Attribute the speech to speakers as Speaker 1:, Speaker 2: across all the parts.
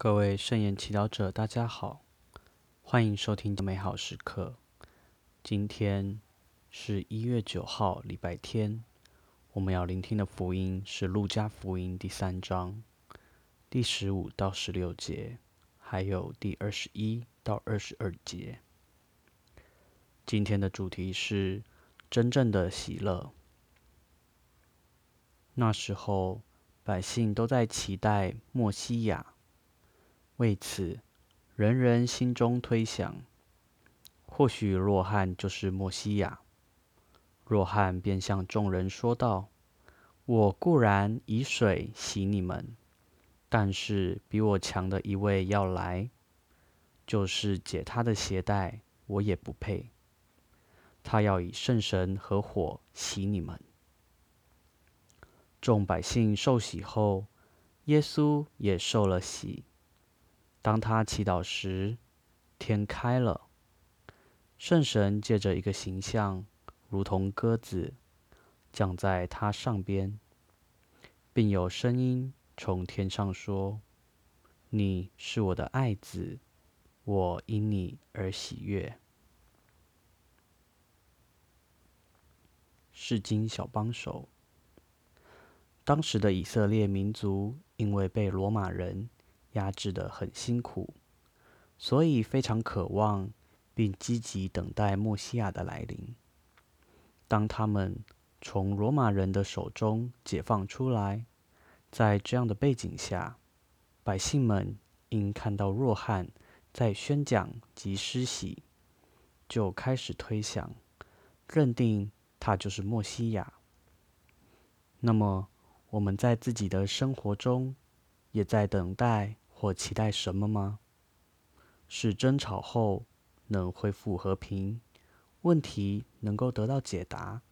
Speaker 1: 各位圣言祈祷者，大家好，欢迎收听美好时刻。今天是一月九号，礼拜天。我们要聆听的福音是《路加福音》第三章第十五到十六节，还有第二十一到二十二节。今天的主题是真正的喜乐。那时候，百姓都在期待莫西亚。为此，人人心中推想：或许若翰就是莫西亚。若翰便向众人说道：“我固然以水洗你们，但是比我强的一位要来，就是解他的鞋带，我也不配。他要以圣神和火洗你们。”众百姓受洗后，耶稣也受了洗。当他祈祷时，天开了，圣神借着一个形象，如同鸽子，降在他上边，并有声音从天上说：“你是我的爱子，我因你而喜悦。”世经小帮手。当时的以色列民族因为被罗马人。压制的很辛苦，所以非常渴望并积极等待墨西亚的来临。当他们从罗马人的手中解放出来，在这样的背景下，百姓们因看到若翰在宣讲及施洗，就开始推想，认定他就是墨西亚。那么，我们在自己的生活中，也在等待。或期待什么吗？是争吵后能恢复和平，问题能够得到解答，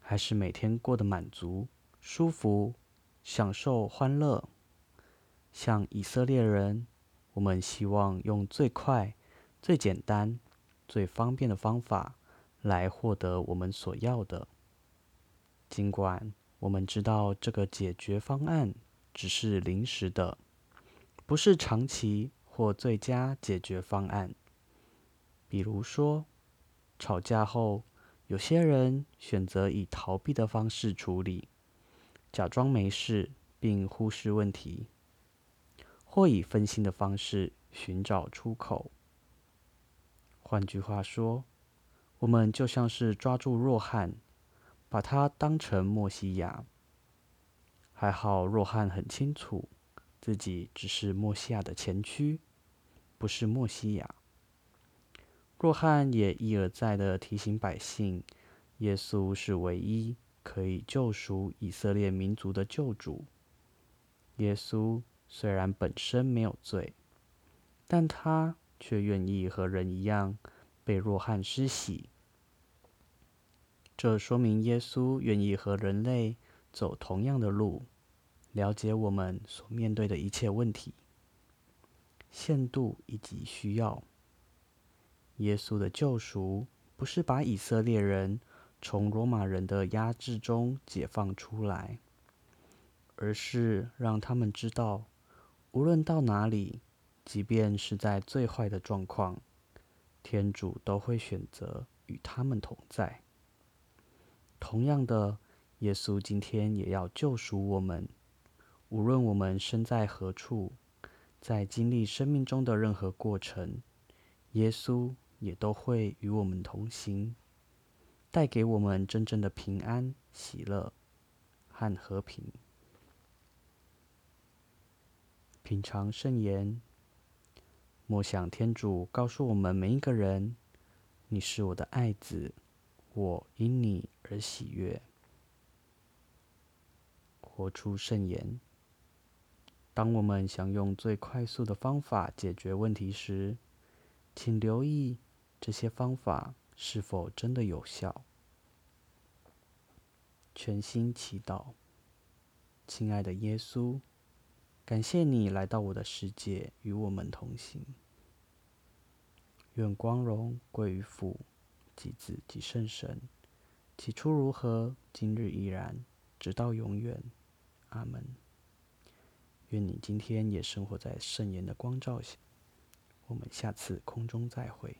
Speaker 1: 还是每天过得满足、舒服、享受欢乐？像以色列人，我们希望用最快、最简单、最方便的方法来获得我们所要的。尽管我们知道这个解决方案只是临时的。不是长期或最佳解决方案。比如说，吵架后，有些人选择以逃避的方式处理，假装没事并忽视问题，或以分心的方式寻找出口。换句话说，我们就像是抓住弱汉，把他当成莫西亚。还好，若汉很清楚。自己只是墨西亚的前驱，不是墨西亚。若翰也一而再的提醒百姓，耶稣是唯一可以救赎以色列民族的救主。耶稣虽然本身没有罪，但他却愿意和人一样被若翰施洗。这说明耶稣愿意和人类走同样的路。了解我们所面对的一切问题、限度以及需要。耶稣的救赎不是把以色列人从罗马人的压制中解放出来，而是让他们知道，无论到哪里，即便是在最坏的状况，天主都会选择与他们同在。同样的，耶稣今天也要救赎我们。无论我们身在何处，在经历生命中的任何过程，耶稣也都会与我们同行，带给我们真正的平安、喜乐和和平。品尝圣言，默想天主告诉我们每一个人：“你是我的爱子，我因你而喜悦。”活出圣言。当我们想用最快速的方法解决问题时，请留意这些方法是否真的有效。全心祈祷，亲爱的耶稣，感谢你来到我的世界，与我们同行。愿光荣归于父、及子、及圣神。起初如何，今日依然，直到永远。阿门。愿你今天也生活在圣言的光照下。我们下次空中再会。